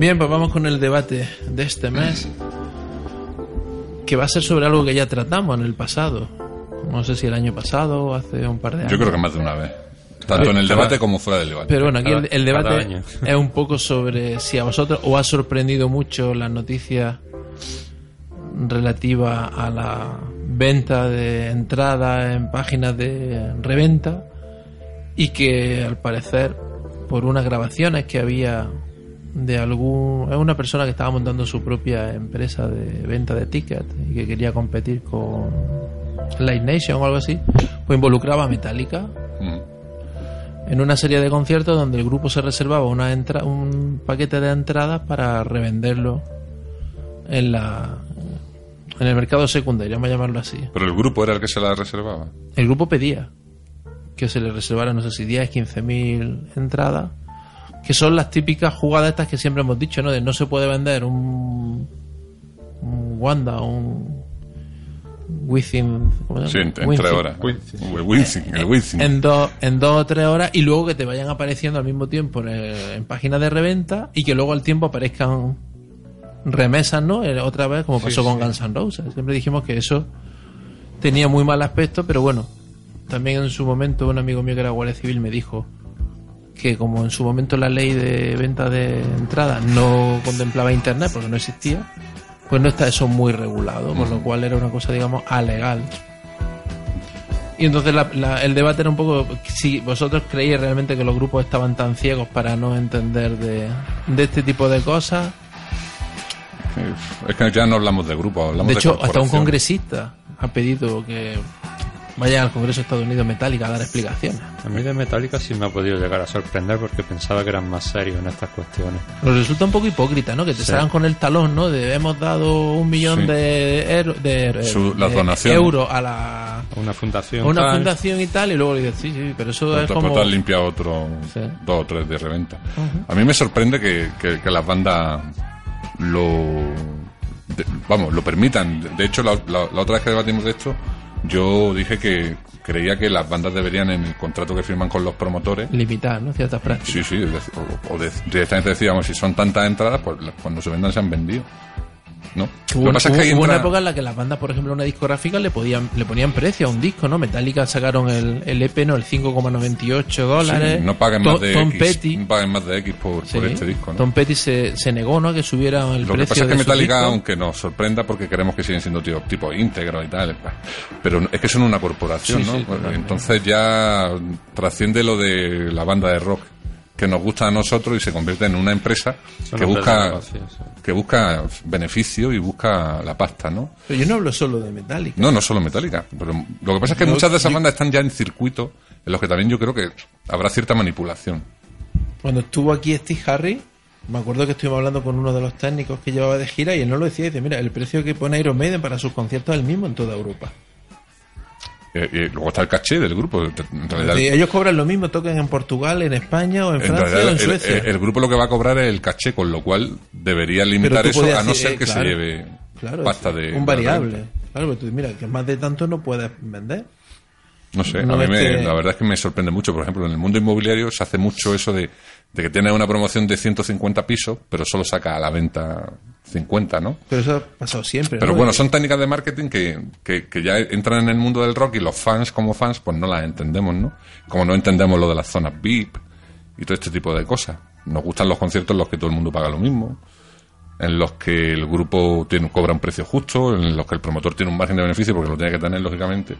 Bien, pues vamos con el debate de este mes, que va a ser sobre algo que ya tratamos en el pasado. No sé si el año pasado o hace un par de años. Yo creo que más de una vez. Tanto en el debate como fuera del debate. Pero bueno, aquí el, el debate es un poco sobre si a vosotros os ha sorprendido mucho las noticias relativas a la venta de entradas en páginas de reventa y que al parecer por unas grabaciones que había de algún es una persona que estaba montando su propia empresa de venta de tickets y que quería competir con Light Nation o algo así pues involucraba a Metallica Mm. en una serie de conciertos donde el grupo se reservaba una entra- un paquete de entradas para revenderlo en la en el mercado secundario, vamos a llamarlo así. Pero el grupo era el que se la reservaba. El grupo pedía que se le reservara, no sé si 10, 15 mil entradas, que son las típicas jugadas estas que siempre hemos dicho, ¿no? De no se puede vender un, un Wanda, un Within, ¿cómo se Sí, llama? en, tres horas. El Wincing. en dos, en dos o tres horas y luego que te vayan apareciendo al mismo tiempo en, el- en páginas de reventa y que luego al tiempo aparezcan remesas, ¿no? Eh, Otra vez, como pasó con Guns N' Roses. Siempre dijimos que eso tenía muy mal aspecto, pero bueno, también en su momento un amigo mío que era guardia civil me dijo que como en su momento la ley de venta de entradas no contemplaba internet porque no existía, pues no está eso muy regulado, por lo cual era una cosa, digamos, alegal. Y entonces la- la- el debate era un poco si vosotros creéis realmente que los grupos estaban tan ciegos para no entender de, de este tipo de cosas. Es que ya no hablamos de grupo, hablamos De de hecho, hasta un congresista ha pedido que vayan al Congreso de Estados Unidos Metallica a dar explicaciones. A mí de Metallica sí me ha podido llegar a sorprender porque pensaba que eran más serios en estas cuestiones. Nos resulta un poco hipócrita, ¿no? Que te salgan con el talón, ¿no? De hemos dado un millón Sí. de, ero- de, Su- las de donaciones. euros a la A Una fundación. a una tal. fundación y tal, y luego le dices, sí, sí, pero eso es Después como... te has limpiado otro, Sí. dos o tres de reventa. A mí me sorprende que, que- que las bandas lo, de- vamos, lo permitan. De hecho, la, la- la otra vez que debatimos de esto, yo dije que creía que las bandas deberían en el contrato que firman con los promotores limitar, ¿no? Ciertas prácticas. Sí, sí, o, o de- directamente decíamos, si son tantas entradas, pues cuando se vendan se han vendido. ¿No? Hubo, Lo que pasa es que hubo una entra- época en la que las bandas, por ejemplo, una discográfica le podían le ponían precio a un disco, ¿no? Metallica sacaron el, el EP, ¿no? El 5,98 dólares. sí, no paguen más de Tom X, Petty, no paguen más de X por, sí, por este disco, ¿no? Tom Petty se, se negó, ¿no? Que subiera el Lo que precio pasa es que Metallica, discos. aunque nos sorprenda porque queremos que siguen siendo tío, tipo íntegros y tal, pues, pero es que son una corporación, Sí, ¿no? Pues. Entonces ya trasciende lo de la banda de rock que nos gusta a nosotros y se convierte en una empresa Son que busca sí. que busca beneficio y busca la pasta, ¿no? Pero yo no hablo solo de Metallica. No, no solo Metallica. Pero lo que pasa es que No, muchas de esas yo- bandas están ya en circuitos en los que también yo creo que habrá cierta manipulación. Cuando estuvo aquí Steve Harry, me acuerdo que estuvimos hablando con uno de los técnicos que llevaba de gira y él no lo decía. Dice, mira, el precio que pone Iron Maiden para sus conciertos es el mismo en toda Europa. Eh, y luego está el caché del grupo. En realidad, Sí, ellos cobran lo mismo, toquen en Portugal, en España o en, en Francia realidad o en Suecia. el- el grupo lo que va a cobrar es el caché, con lo cual debería limitar eso a no ser eh, que claro, se lleve Claro, pasta de. un variable. Claro, pero tú mira, que más de tanto no puedes vender. No sé, No a mí me- que- la verdad es que me sorprende mucho. Por ejemplo, en el mundo inmobiliario se hace mucho eso de, de que tiene una promoción de 150 pisos, pero solo saca a la venta 50, ¿no? Pero eso ha pasado siempre. Pero ¿no? bueno, Y- son técnicas de marketing que, que, que ya entran en el mundo del rock y los fans como fans pues no las entendemos, ¿no? Como no entendemos lo de las zonas VIP y todo este tipo de cosas. Nos gustan los conciertos en los que todo el mundo paga lo mismo, en los que el grupo tiene, cobra un precio justo, en los que el promotor tiene un margen de beneficio porque lo tiene que tener lógicamente,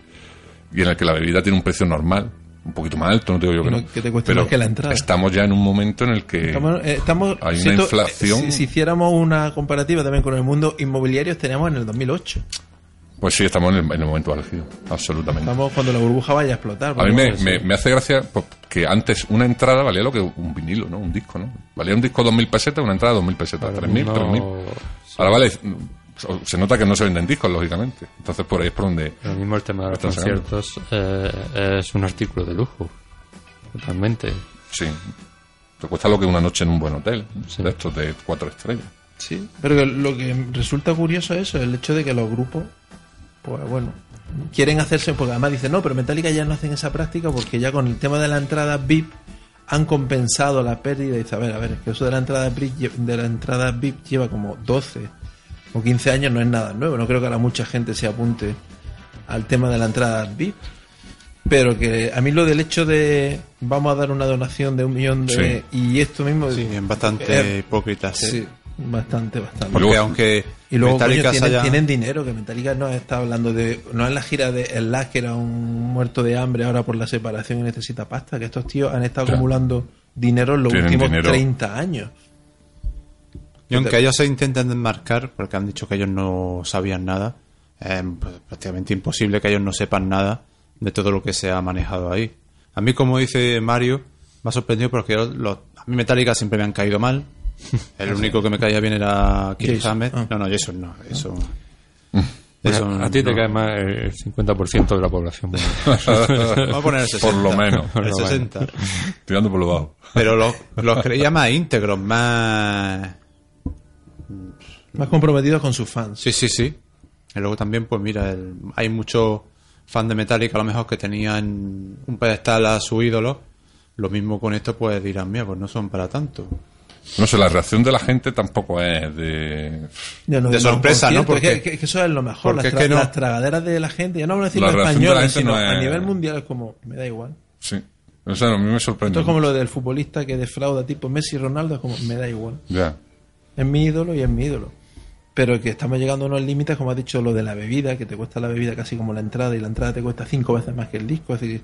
y en el que la bebida tiene un precio normal, un poquito más alto, no te digo yo que no. no- que te cueste pero más que la entrada. estamos ya en un momento en el que... Estamos, eh, estamos- hay una inflación. eh, Si, si hiciéramos una comparativa también con el mundo inmobiliario, estaríamos en el 2008. Pues sí, estamos en el, en el momento álgido, absolutamente. Estamos cuando la burbuja vaya a explotar. A mí me, me- me hace gracia pues, que antes una entrada valía lo que un vinilo, ¿no? Un disco, ¿no? Valía un disco 2.000 pesetas, una entrada 2.000 pesetas, Ahora 3.000, mismo, 3.000. Ahora vale, se nota que no se venden discos, lógicamente. Entonces por ahí es por donde... Ahora mismo el tema de los conciertos eh, es un artículo de lujo. Totalmente. Sí. Te cuesta lo que una noche en un buen hotel, Sí. de estos de cuatro estrellas. Sí, pero lo que resulta curioso es eso, el hecho de que los grupos, pues bueno, quieren hacerse, porque además dicen, no, pero Metallica ya no hacen esa práctica porque ya con el tema de la entrada VIP han compensado la pérdida. Y dice, a ver, a ver, es que eso de la entrada VIP, de la entrada VIP lleva como 12 o 15 años, no es nada nuevo. No creo que ahora mucha gente se apunte al tema de la entrada VIP. Pero que a mí lo del hecho de vamos a dar una donación de un millón de... Y esto mismo... Sí, es bastante Eh, hipócrita. sí. Sí, bastante, bastante. Porque aunque Y luego coño, tienen, tienen dinero, que Metallica no está hablando de. No es la gira de El Last, que era un muerto de hambre ahora por la separación y necesita pasta, que estos tíos han estado Claro. acumulando dinero en los Tienen últimos dinero. 30 años. Y aunque ellos se intenten desmarcar, porque han dicho que ellos no sabían nada, es pues, prácticamente imposible que ellos no sepan nada de todo lo que se ha manejado ahí. A mí, como dice Mario, me ha sorprendido porque los- a mí Metallica siempre me han caído mal. El único que me caía bien era Kirk Jason. Hammett. Ah. No, no, Jason no. Eso, Pues eso a, a ti te no. cae más el 50% de la población. Vamos a poner el 60. Por lo menos. El lo 60. Tirando por lo bajo. Pero los, los creía más íntegros, más... Más comprometidos con sus fans. Sí, sí, sí. Y luego también, pues mira, el- hay muchos fans de Metallica a lo mejor que tenían un pedestal a su ídolo. Lo mismo con esto, pues dirán, mira, pues no son para tanto. No sé, la reacción de la gente tampoco es de... Ya De sorpresa, ¿no? Porque- que, que- que eso es lo mejor. Las, es que tra- no- las tragaderas de la gente, ya no vamos a decir de españoles, gente sino no a es- nivel mundial es como, me da igual. Sí. O sea, a mí me sorprende. Esto es como lo del futbolista que defrauda tipo Messi y Ronaldo, es como, me da igual. Ya. Es mi ídolo y es mi ídolo. Pero que estamos llegando a unos límites, como has dicho, lo de la bebida, que te cuesta la bebida casi como la entrada y la entrada te cuesta cinco veces más que el disco. Es decir,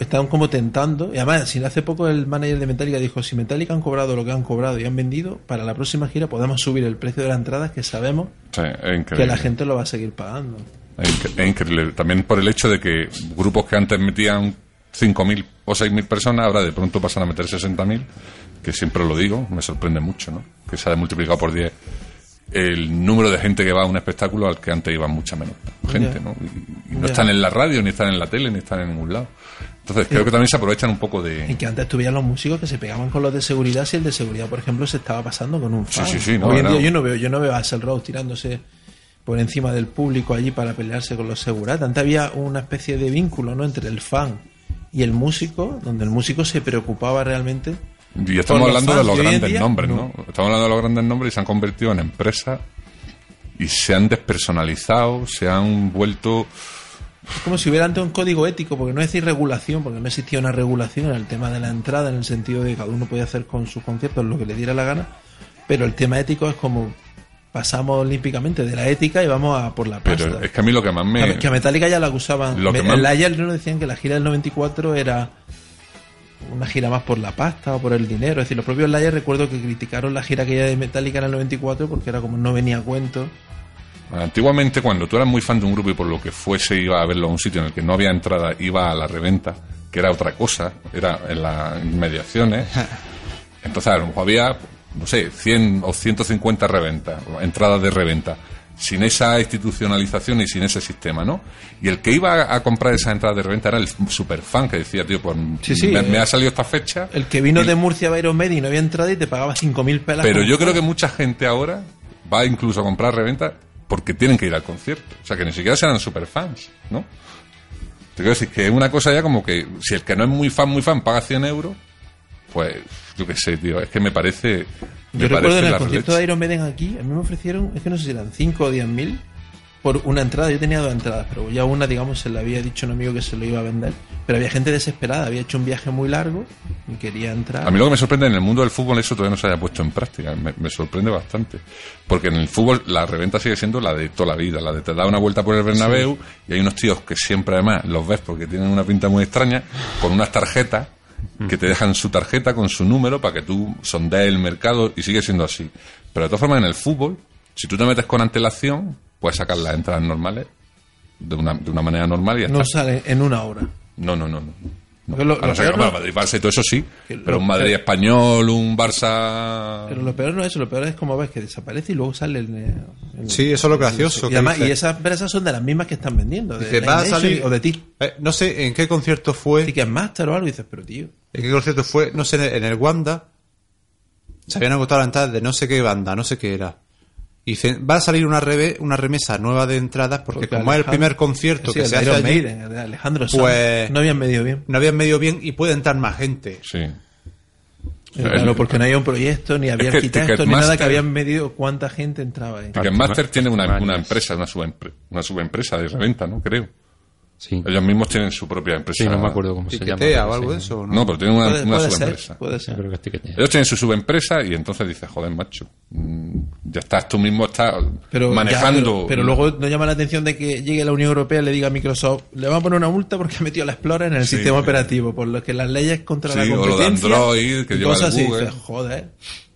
están como tentando. Y además, si hace poco el manager de Metallica dijo: si Metallica han cobrado lo que han cobrado y han vendido, para la próxima gira podemos subir el precio de la entrada, que sabemos Sí, que la gente lo va a seguir pagando. Es increíble. También por el hecho de que grupos que antes metían 5.000 o 6.000 personas, ahora de pronto pasan a meter 60.000, que siempre lo digo, me sorprende mucho, ¿no? Que se haya multiplicado por 10 el número de gente que va a un espectáculo al que antes iba mucha menos gente. ¿no? Y, y no están en la radio, ni están en la tele, ni están en ningún lado. Entonces creo que también se aprovechan un poco Y de... que antes tuvieran los músicos que se pegaban con los de seguridad si el de seguridad, por ejemplo, se estaba pasando con un fan. Sí, sí, sí, no, Hoy en no. día yo no veo, yo no veo a Axl Rose tirándose por encima del público allí para pelearse con los seguridad. Antes había una especie de vínculo ¿no? entre el fan y el músico, donde el músico se preocupaba realmente. Y estamos hablando de los grandes día, nombres, no. ¿no? Estamos hablando de los grandes nombres y se han convertido en empresas y se han despersonalizado, se han vuelto... Es como si hubiera antes un código ético, porque no es decir regulación, porque no existía una regulación en el tema de la entrada, en el sentido de que cada uno podía hacer con sus conciertos lo que le diera la gana, pero el tema ético es como pasamos olímpicamente de la ética y vamos a por la pasta. Pero es que a mí lo que más me... Que a- Que a Metallica ya la acusaban. Lo que más- En la ayer no decían que la gira del 94 era una gira más por la pasta o por el dinero. Es decir, los propios Layers recuerdo que criticaron la gira que de Metallica en el 94 porque era como no venía a cuento. Antiguamente, cuando tú eras muy fan de un grupo y por lo que fuese iba a verlo a un sitio en el que no había entrada, iba a la reventa, que era otra cosa, era en las inmediaciones. Entonces, a lo mejor había, no sé, 100 o 150 reventas, entradas de reventa, sin esa institucionalización y sin ese sistema, ¿no? Y el que iba a comprar esa entrada de reventa era el superfan que decía, tío, pues Sí, sí, me, eh, me ha salido esta fecha. El que vino y- de Murcia a Iron Maiden y no había entrada y te pagaba 5.000 pelas. Pero yo creo que mucha gente ahora va incluso a comprar reventa porque tienen que ir al concierto. O sea, que ni siquiera serán superfans, ¿no? Te quiero decir que es una cosa ya como que si el que no es muy fan, muy fan, paga 100 euros, pues yo qué sé, tío, es que me parece... Me Yo recuerdo parece en el concierto de Iron Maiden aquí, a mí me ofrecieron, es que no sé si eran 5 o 10 mil por una entrada. Yo tenía dos entradas, pero ya una, digamos, se le había dicho a un amigo que se lo iba a vender. Pero había gente desesperada, había hecho un viaje muy largo y quería entrar. A mí lo que me sorprende en el mundo del fútbol eso todavía no se haya puesto en práctica. Me, me sorprende bastante. Porque en el fútbol la reventa sigue siendo la de toda la vida, la de te da una vuelta por el Bernabéu y hay unos tíos que siempre además los ves porque tienen una pinta muy extraña con unas tarjetas que te dejan su tarjeta con su número para que tú sondees el mercado y sigue siendo así. Pero de todas formas en el fútbol, si tú te metes con antelación, puedes sacar las entradas normales de una, de una manera normal y ya No está. sale en una hora. No, no, no. no. Lo- lo que, bueno, no- Madrid-Barça y todo eso sí, Que pero un Madrid español, un Barça... Pero lo peor no es eso, lo peor es como ves que desaparece y luego sale en, eh, en- Sí, eso es lo gracioso. Y, que además, y esas empresas son de las mismas que están vendiendo. De dice, va a salir... o de Tic- Eh, no sé en qué concierto fue. Ticketmaster o algo. Y dices, pero tío. ¿En qué concierto fue? No sé, en el- en el Wanda se habían agotado las entradas de no sé qué banda, no sé qué era. Y dicen, va a salir una, reve- una remesa nueva de entradas porque, como es el primer concierto Sí, que el se de hace Iron allí, Maiden, el de Alejandro Sanz, pues- no habían medido bien. no habían medio bien y puede entrar más gente. Sí. Eh, Claro, porque no había un proyecto, ni había que arquitectos, ni nada que habían medido cuánta gente entraba ahí. Ticketmaster tiene una, una empresa, una, subempre- una subempresa de reventa, ¿no? Creo. Sí. Ellos mismos tienen su propia empresa. Sí, no me acuerdo cómo se llama. O algo de eso. ¿no? No, pero tienen una, Puede, una puede subempresa. ser, puede ser. creo que es. Ellos tienen su subempresa y entonces dices, joder, macho, mm, ya estás tú mismo estás Pero, ya, manejando. pero, pero luego nos llama la atención de que llegue la Unión Europea y le diga a Microsoft, le va a poner una multa porque ha metido la Explorer en el Sí. sistema operativo, por lo que las leyes contra la Sí, o lo de competencia Android, que lleva cosas el así, dices, joder,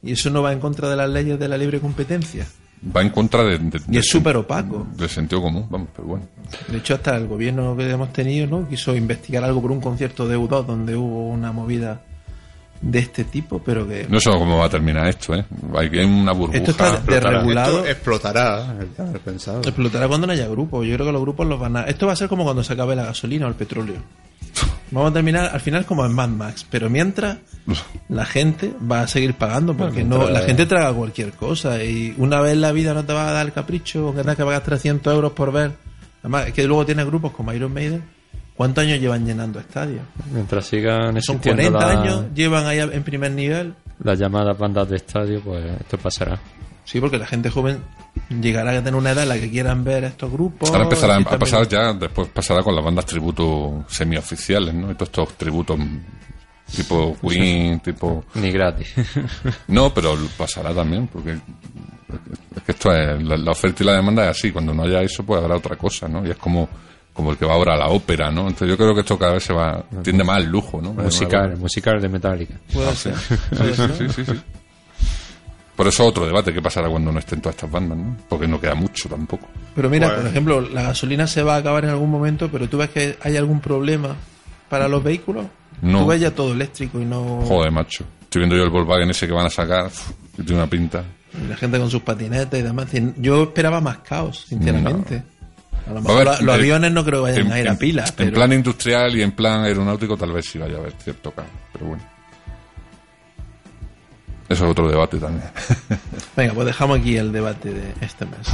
y eso no va en contra de las leyes de la libre competencia. Va en contra de, de- Y de- es súper opaco. del sentido común, vamos, pero bueno. De hecho, hasta el gobierno que hemos tenido no quiso investigar algo por un concierto de U2 donde hubo una movida de este tipo, pero que No sé cómo va a terminar esto, ¿eh? Hay una burbuja. Esto está desregulado. Esto explotará. pensado. explotará cuando no haya grupos. Yo creo que los grupos los van a... Esto va a ser como cuando se acabe la gasolina o el petróleo. Vamos a terminar al final como en Mad Max, pero mientras la gente va a seguir pagando porque no mientras- la gente traga cualquier cosa y una vez en la vida no te va a dar el capricho que tengas que pagar 300 euros por ver. Además, es que luego tienes grupos como Iron Maiden. ¿Cuántos años llevan llenando estadios? Mientras sigan Son existiendo 40 la- años, llevan ahí en primer nivel. las llamadas bandas de estadio, pues esto pasará. Sí, porque la gente joven llegará a tener una edad en la que quieran ver estos grupos. Ahora empezará a pasar ya, después pasará con las bandas tributo semioficiales, ¿no? Y todos estos tributos tipo Queen, tipo... Ni gratis. No, pero pasará también, porque es que esto es, la, la oferta y la demanda es así, cuando no haya eso pues habrá otra cosa, ¿no? Y es como, como el que va ahora a la ópera, ¿no? Entonces yo creo que esto cada vez se va, tiende más al lujo, ¿no? musical, musical de Metallica. Puede Ah, ser. sí, sí, sí, sí, sí. Por eso otro debate, ¿qué pasará cuando no estén todas estas bandas, no? Porque no queda mucho tampoco. Pero mira, Bueno. por ejemplo, la gasolina se va a acabar en algún momento, pero tú ves que hay algún problema para los vehículos. No. Tú ves ya todo eléctrico y no. Joder, macho. Estoy viendo yo el Volkswagen ese que van a sacar, uf, que tiene una pinta. y La gente con sus patinetas y demás. Yo esperaba más caos, sinceramente. A lo a mejor los eh, aviones no creo que vayan en- a ir a en- pilas. En pero- plan industrial y en plan aeronáutico tal vez sí vaya a haber cierto caos, pero bueno. Eso es otro debate también. Venga, pues dejamos aquí el debate de este mes.